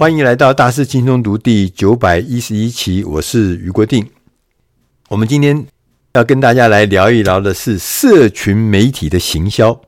欢迎来到大师轻松读第九百一十一期，我是余国定。我们今天要跟大家来聊一聊的是社群媒体的行销。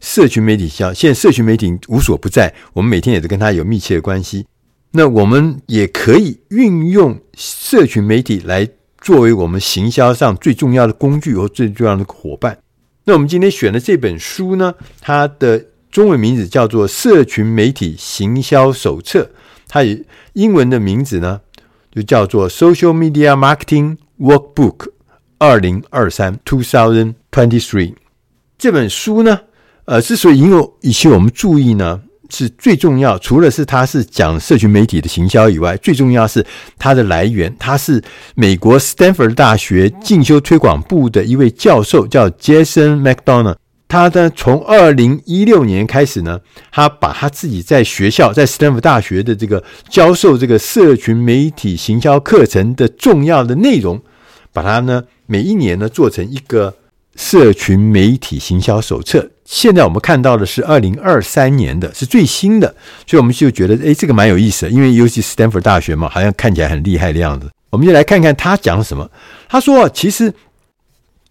社群媒体行销，现在社群媒体无所不在，我们每天也是跟它有密切的关系。那我们也可以运用社群媒体来作为我们行销上最重要的工具和最重要的伙伴。那我们今天选的这本书呢，它的中文名字叫做《社群媒体行销手册》。它以英文的名字呢，就叫做 Social Media Marketing Workbook 二零二三 Two Thousand Twenty Three。这本书呢，呃，之所以引有引起我们注意呢，是最重要。除了是它是讲社群媒体的行销以外，最重要是它的来源。它是美国斯坦福大学进修推广部的一位教授，叫 Jason McDonald。他呢，从二零一六年开始呢，他把他自己在学校，在斯坦福大学的这个教授这个社群媒体行销课程的重要的内容，把它呢每一年呢做成一个社群媒体行销手册。现在我们看到的是二零二三年的，是最新的，所以我们就觉得，哎，这个蛮有意思的，因为尤其斯坦福大学嘛，好像看起来很厉害的样子。我们就来看看他讲什么。他说，其实。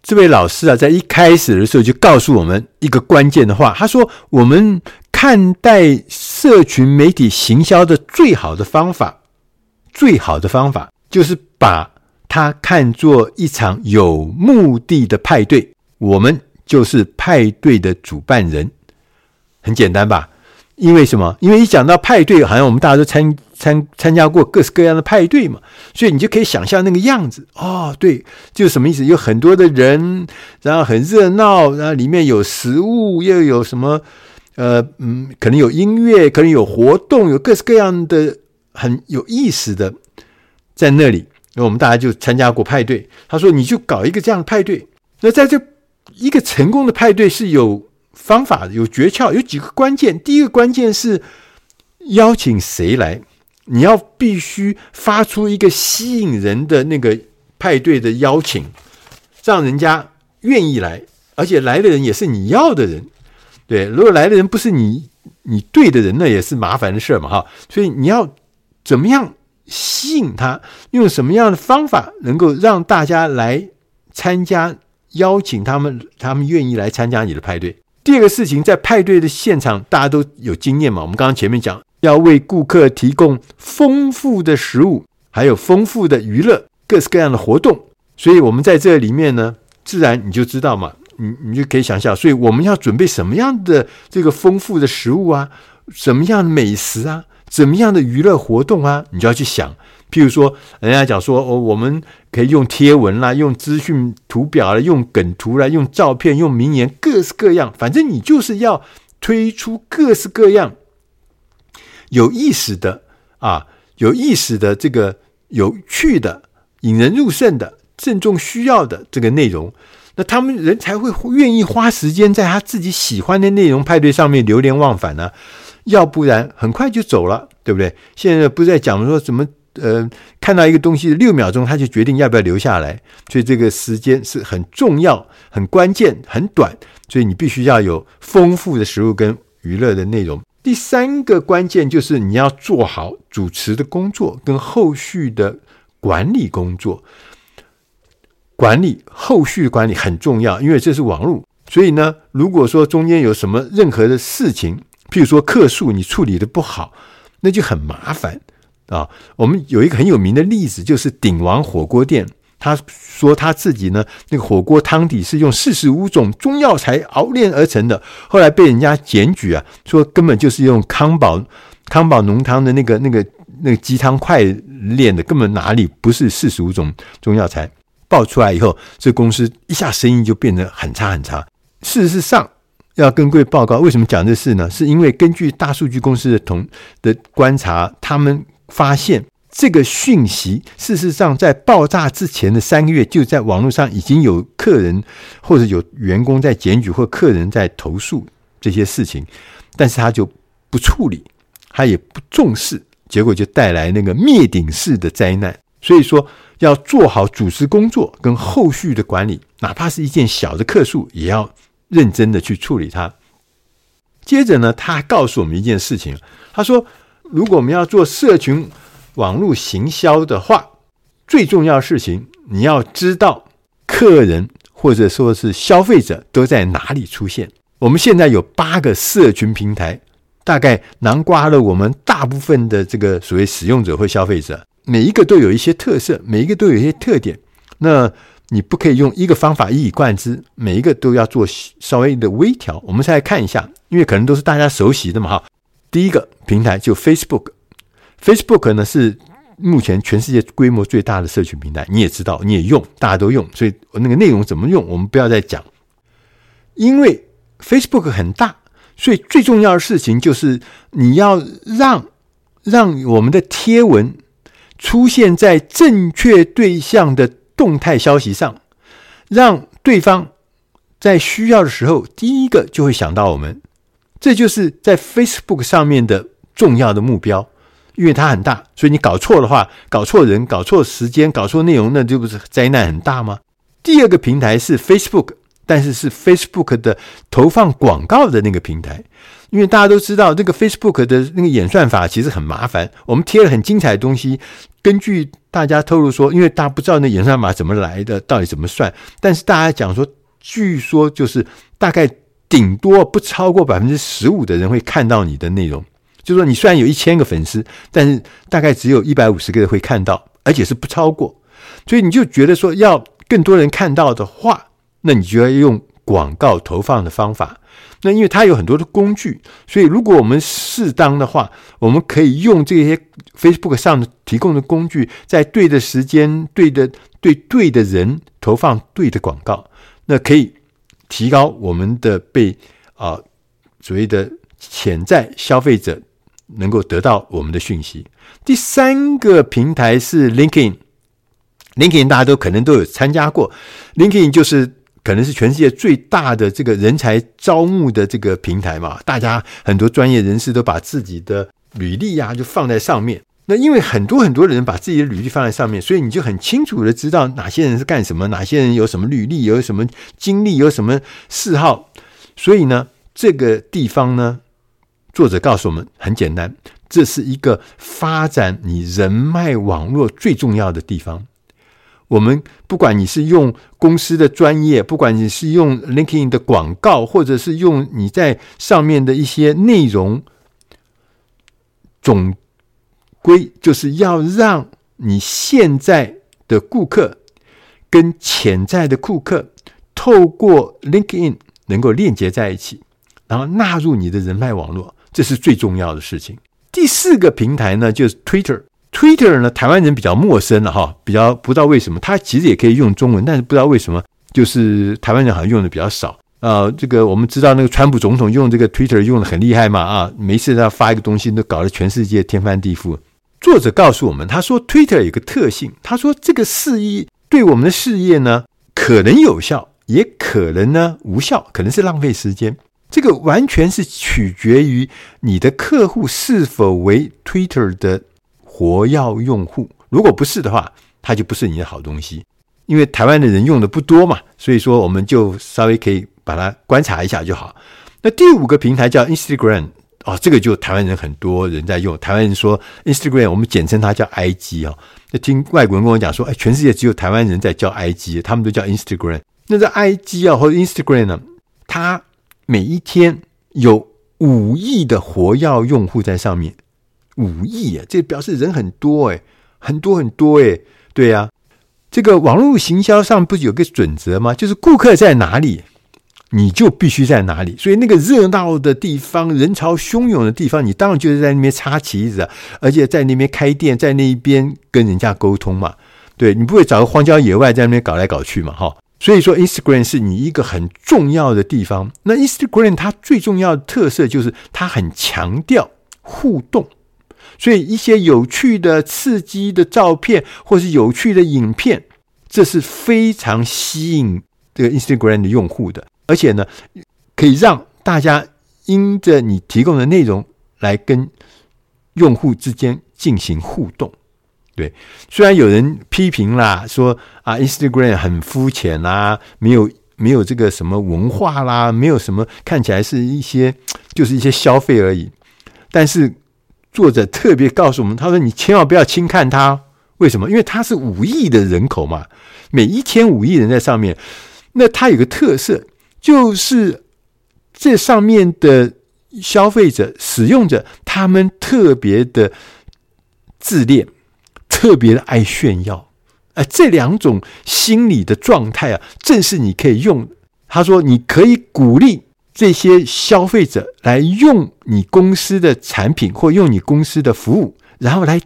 这位老师啊，在一开始的时候就告诉我们一个关键的话，他说：“我们看待社群媒体行销的最好的方法，最好的方法就是把它看作一场有目的的派对，我们就是派对的主办人，很简单吧？”因为什么？因为一讲到派对，好像我们大家都参参参加过各式各样的派对嘛，所以你就可以想象那个样子哦。对，就是什么意思？有很多的人，然后很热闹，然后里面有食物，又有什么？呃，嗯，可能有音乐，可能有活动，有各式各样的很有意思的在那里。那我们大家就参加过派对。他说：“你就搞一个这样的派对。那在这一个成功的派对是有。”方法有诀窍，有几个关键。第一个关键是邀请谁来，你要必须发出一个吸引人的那个派对的邀请，让人家愿意来，而且来的人也是你要的人。对，如果来的人不是你你对的人，那也是麻烦的事嘛，哈。所以你要怎么样吸引他？用什么样的方法能够让大家来参加？邀请他们，他们愿意来参加你的派对。第二个事情，在派对的现场，大家都有经验嘛。我们刚刚前面讲，要为顾客提供丰富的食物，还有丰富的娱乐，各式各样的活动。所以，我们在这里面呢，自然你就知道嘛，你你就可以想象。所以，我们要准备什么样的这个丰富的食物啊，什么样的美食啊，怎么样的娱乐活动啊，你就要去想。譬如说，人家讲说，哦，我们可以用贴文啦，用资讯图表啦，用梗图啦，用照片，用名言，各式各样。反正你就是要推出各式各样有意思的啊，有意思的这个有趣的、引人入胜的、正中需要的这个内容，那他们人才会愿意花时间在他自己喜欢的内容派对上面流连忘返呢。要不然很快就走了，对不对？现在不是在讲说怎么？呃，看到一个东西六秒钟，他就决定要不要留下来，所以这个时间是很重要、很关键、很短，所以你必须要有丰富的食物跟娱乐的内容。第三个关键就是你要做好主持的工作跟后续的管理工作，管理后续管理很重要，因为这是网络，所以呢，如果说中间有什么任何的事情，譬如说客诉你处理的不好，那就很麻烦。啊，我们有一个很有名的例子，就是鼎王火锅店。他说他自己呢，那个火锅汤底是用四十五种中药材熬炼而成的，后来被人家检举啊，说根本就是用康宝康宝浓汤的那个那个那个鸡汤块炼的，根本哪里不是四十五种中药材。爆出来以后，这公司一下生意就变得很差很差。事实上，要跟各位报告，为什么讲这事呢？是因为根据大数据公司的同的观察，他们。发现这个讯息，事实上在爆炸之前的三个月，就在网络上已经有客人或者有员工在检举或客人在投诉这些事情，但是他就不处理，他也不重视，结果就带来那个灭顶式的灾难。所以说，要做好主持工作跟后续的管理，哪怕是一件小的客诉，也要认真的去处理它。接着呢，他告诉我们一件事情，他说。如果我们要做社群网络行销的话，最重要的事情，你要知道客人或者说是消费者都在哪里出现。我们现在有八个社群平台，大概囊括了我们大部分的这个所谓使用者或消费者，每一个都有一些特色，每一个都有一些特点。那你不可以用一个方法一以贯之，每一个都要做稍微的微调。我们再来看一下，因为可能都是大家熟悉的嘛，哈。第一个平台就 Facebook，Facebook 呢是。目前全世界规模最大的社群平台，你也知道，你也用，大家都用，所以那个内容怎么用，我们不要再讲。因为 Facebook 很大，所以最重要的事情就是你要让让我们的贴文出现在正确对象的动态消息上，让对方在需要的时候第一个就会想到我们。这就是在 Facebook 上面的重要的目标。因为它很大，所以你搞错的话，搞错人，搞错时间，搞错内容，那就不是灾难很大吗？第二个平台是 Facebook，但是是 Facebook 的投放广告的那个平台。因为大家都知道，这个 Facebook 的那个演算法其实很麻烦。我们贴了很精彩的东西，根据大家透露说，因为大家不知道那演算法怎么来的，到底怎么算，但是大家讲说，据说就是大概顶多不超过百分之十五的人会看到你的内容。就是说，你虽然有一千个粉丝，但是大概只有一百五十个人会看到，而且是不超过。所以你就觉得说，要更多人看到的话，那你就要用广告投放的方法。那因为它有很多的工具，所以如果我们适当的话，我们可以用这些 Facebook 上提供的工具，在对的时间、对的对对的人投放对的广告，那可以提高我们的被啊、所谓的潜在消费者。能够得到我们的讯息。第三个平台是 LinkedIn，LinkedIn 大家都可能都有参加过。LinkedIn 就是可能是全世界最大的这个人才招募的这个平台嘛，大家很多专业人士都把自己的履历呀、就放在上面。那因为很多很多人把自己的履历放在上面，所以你就很清楚的知道哪些人是干什么，哪些人有什么履历，有什么经历，有什么嗜好。所以呢，这个地方呢。作者告诉我们，很简单，这是一个发展你人脉网络最重要的地方。我们不管你是用公司的专业，不管你是用 LinkedIn 的广告，或者是用你在上面的一些内容，总归就是要让你现在的顾客跟潜在的顾客透过 LinkedIn 能够链接在一起，然后纳入你的人脉网络。这是最重要的事情。第四个平台呢，就是 Twitter。Twitter 呢，台湾人比较陌生了哈，比较不知道为什么，它其实也可以用中文，但是不知道为什么，就是台湾人好像用的比较少。呃，这个我们知道那个川普总统用这个 Twitter 用的很厉害嘛啊，没事他发一个东西都搞得全世界天翻地覆。作者告诉我们，他说 Twitter 有个特性，他说这个事业对我们的事业呢，可能有效，也可能呢无效，可能是浪费时间。这个完全是取决于你的客户是否为 Twitter 的活跃用户。如果不是的话，它就不是你的好东西。因为台湾的人用的不多嘛，所以说我们就稍微可以把它观察一下就好。那第五个平台叫 Instagram 哦，这个就台湾人很多人在用。台湾人说 Instagram，我们简称它叫 IG 哦。那听外国人跟我讲说，哎，全世界只有台湾人在叫 IG，他们都叫 Instagram。那这 IG 啊或者 Instagram 呢，它每一天有五亿的活跃用户在上面，五亿啊，这表示人很多诶，很多很多诶，对呀，这个网络行销上不是有个准则吗？就是顾客在哪里，你就必须在哪里。所以那个热闹的地方，人潮汹涌的地方，你当然就是在那边插旗子，而且在那边开店，在那一边跟人家沟通嘛。对，你不会找个荒郊野外在那边搞来搞去嘛，哈。所以说，Instagram 是你一个很重要的地方。那 Instagram 它最重要的特色就是它很强调互动，所以一些有趣的、刺激的照片或是有趣的影片，这是非常吸引这个 Instagram 的用户的。而且呢，可以让大家因着你提供的内容来跟用户之间进行互动。对，虽然有人批评啦，说啊，Instagram 很肤浅啦，没有没有这个什么文化啦，没有什么看起来是一些就是一些消费而已。但是作者特别告诉我们，他说：“你千万不要轻看它，为什么？因为它是五亿的人口嘛，每一天五亿人在上面。那它有个特色，就是这上面的消费者、使用者，他们特别的自恋，特别的爱炫耀。哎，这两种心理的状态啊，正是你可以用。他说，你可以鼓励。”这些消费者来用你公司的产品或用你公司的服务，然后来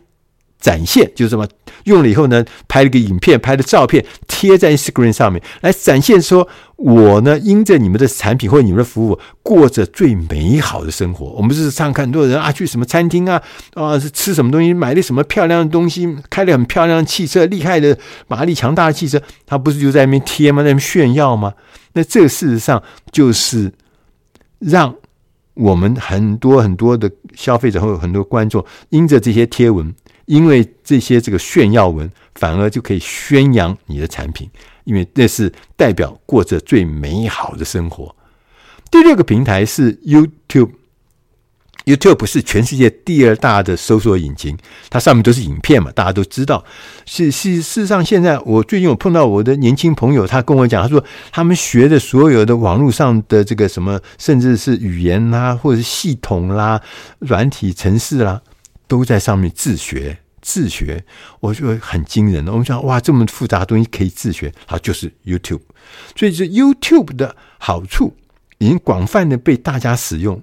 展现，就是什么？用了以后呢，拍了个影片，拍的照片贴在 Instagram 上面，来展现说，我呢，因着你们的产品或你们的服务，过着最美好的生活。我们日常看很多人啊，去什么餐厅啊，啊，是吃什么东西，买了什么漂亮的东西，开了很漂亮的汽车，厉害的马力强大的汽车，他不是就在那边贴吗？在那边炫耀吗？那这事实上就是。让我们很多很多的消费者或很多观众，因着这些贴文，因为这些这个炫耀文，反而就可以宣扬你的产品，因为那是代表过着最美好的生活。第六个平台是 YouTube。YouTube 是全世界第二大的搜索引擎，它上面都是影片嘛，大家都知道。是是，事实上，现在我最近有碰到我的年轻朋友，他跟我讲，他说他们学的所有的网络上的这个什么，甚至是语言啦，或者是系统啦、软体程式啦，都在上面自学自学。我就很惊人。我们想，哇，这么复杂的东西可以自学，好，就是 YouTube。所以，这 YouTube 的好处已经广泛的被大家使用。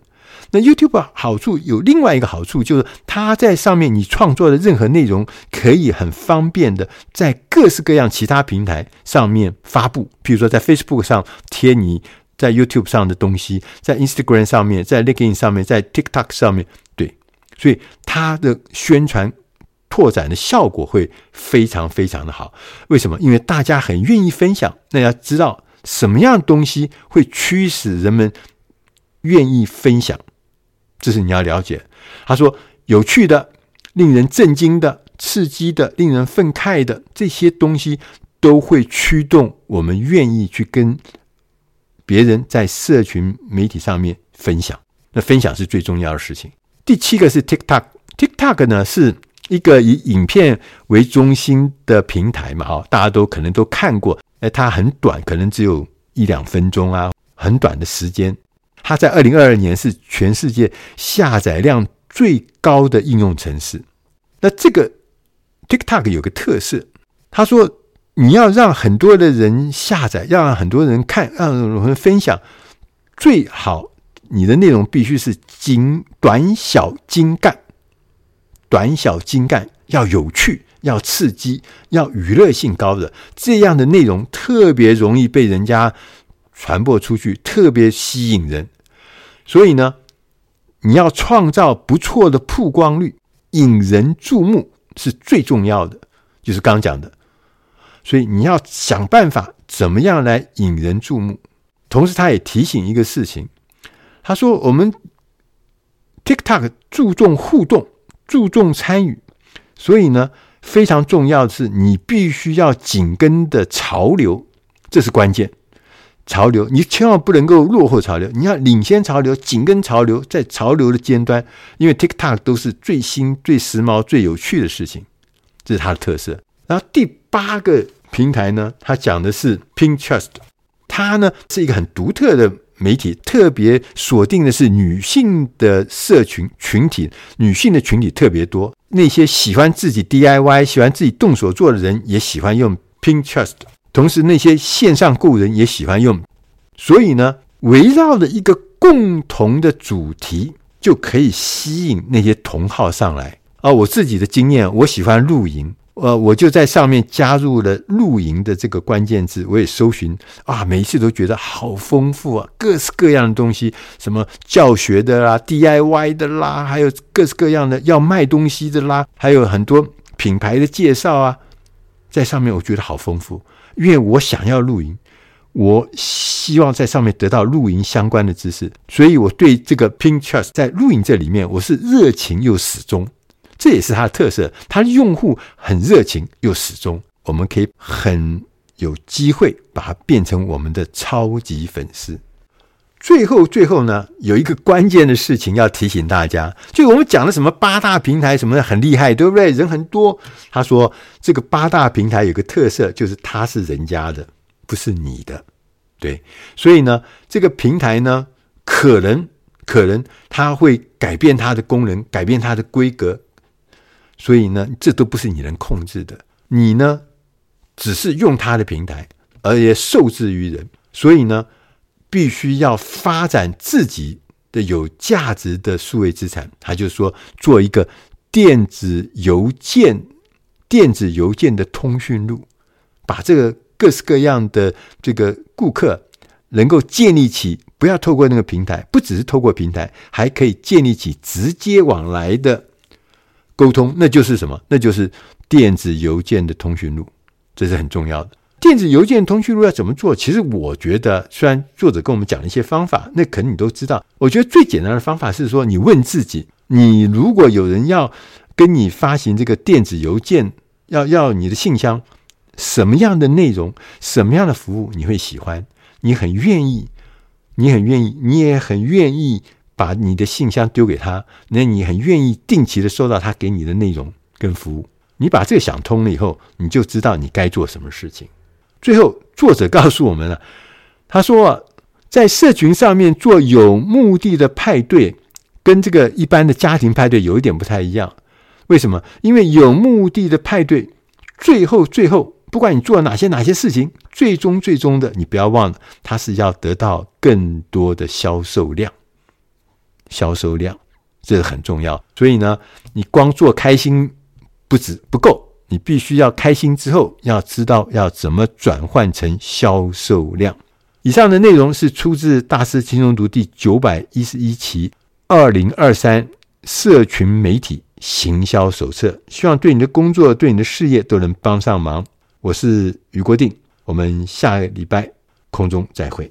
那 YouTube 好处有另外一个好处，就是它在上面你创作的任何内容，可以很方便的在各式各样其他平台上面发布。比如说，在 Facebook 上贴你在 YouTube 上的东西，在 Instagram 上面，在 LinkedIn 上面，在 TikTok 上面，对，所以它的宣传拓展的效果会非常非常的好。为什么？因为大家很愿意分享。那要知道什么样东西会驱使人们愿意分享？这是你要了解。他说：“有趣的、令人震惊的、刺激的、令人愤慨的这些东西，都会驱动我们愿意去跟别人在社群媒体上面分享。那分享是最重要的事情。第七个是 TikTok，TikTok 呢是一个以影片为中心的平台嘛，哈，大家都可能都看过。哎，它很短，可能只有一两分钟啊，很短的时间。”它在二零二二年是全世界下载量最高的应用程式。那这个 TikTok 有个特色，他说你要让很多的人下载，要让很多人看，让很多人分享，最好你的内容必须是精短小精干，短小精干，要有趣，要刺激，要娱乐性高的这样的内容，特别容易被人家。传播出去特别吸引人，所以呢，你要创造不错的曝光率，引人注目是最重要的，就是刚讲的。所以你要想办法怎么样来引人注目。同时，他也提醒一个事情，他说：“我们 TikTok 注重互动，注重参与，所以呢，非常重要的是你必须要紧跟的潮流，这是关键。”潮流，你千万不能够落后潮流，你要领先潮流，紧跟潮流，在潮流的尖端，因为 TikTok 都是最新、最时髦、最有趣的事情，这是它的特色。然后第八个平台呢，它讲的是 Pinterest，它呢是一个很独特的媒体，特别锁定的是女性的社群群体，女性的群体特别多，那些喜欢自己 DIY、喜欢自己动手做的人也喜欢用 Pinterest。同时，那些线上购人也喜欢用，所以呢，围绕着一个共同的主题，就可以吸引那些同好上来啊。我自己的经验，我喜欢露营，呃，我就在上面加入了露营的这个关键字，我也搜寻啊，每一次都觉得好丰富啊，各式各样的东西，什么教学的啦、DIY 的啦，还有各式各样的要卖东西的啦，还有很多品牌的介绍啊，在上面我觉得好丰富。因为我想要露营，我希望在上面得到露营相关的知识，所以我对这个 Pinterest 在露营这里面，我是热情又始终，这也是它的特色。它的用户很热情又始终，我们可以很有机会把它变成我们的超级粉丝。最后，最后呢，有一个关键的事情要提醒大家，就我们讲的什么八大平台什么的很厉害，对不对？人很多。他说这个八大平台有个特色，就是它是人家的，不是你的，对。所以呢，这个平台呢，可能可能它会改变它的功能，改变它的规格。所以呢，这都不是你能控制的。你呢，只是用他的平台，而也受制于人。所以呢。必须要发展自己的有价值的数位资产，他就说做一个电子邮件、电子邮件的通讯录，把这个各式各样的这个顾客能够建立起，不要透过那个平台，不只是透过平台，还可以建立起直接往来的沟通，那就是什么？那就是电子邮件的通讯录，这是很重要的。电子邮件通讯录要怎么做？其实我觉得，虽然作者跟我们讲了一些方法，那可能你都知道。我觉得最简单的方法是说，你问自己：你如果有人要跟你发行这个电子邮件，要要你的信箱，什么样的内容、什么样的服务你会喜欢？你很愿意，你很愿意，你也很愿意把你的信箱丢给他，那你很愿意定期的收到他给你的内容跟服务。你把这个想通了以后，你就知道你该做什么事情。最后，作者告诉我们了，他说，在社群上面做有目的的派对，跟这个一般的家庭派对有一点不太一样。为什么？因为有目的的派对，最后最后，不管你做了哪些哪些事情，最终最终的，你不要忘了，它是要得到更多的销售量。销售量，这个很重要。所以呢，你光做开心不止不够。你必须要开心之后，要知道要怎么转换成销售量。以上的内容是出自《大师轻松读》第九百一十一期二零二三社群媒体行销手册，希望对你的工作、对你的事业都能帮上忙。我是余国定，我们下个礼拜空中再会。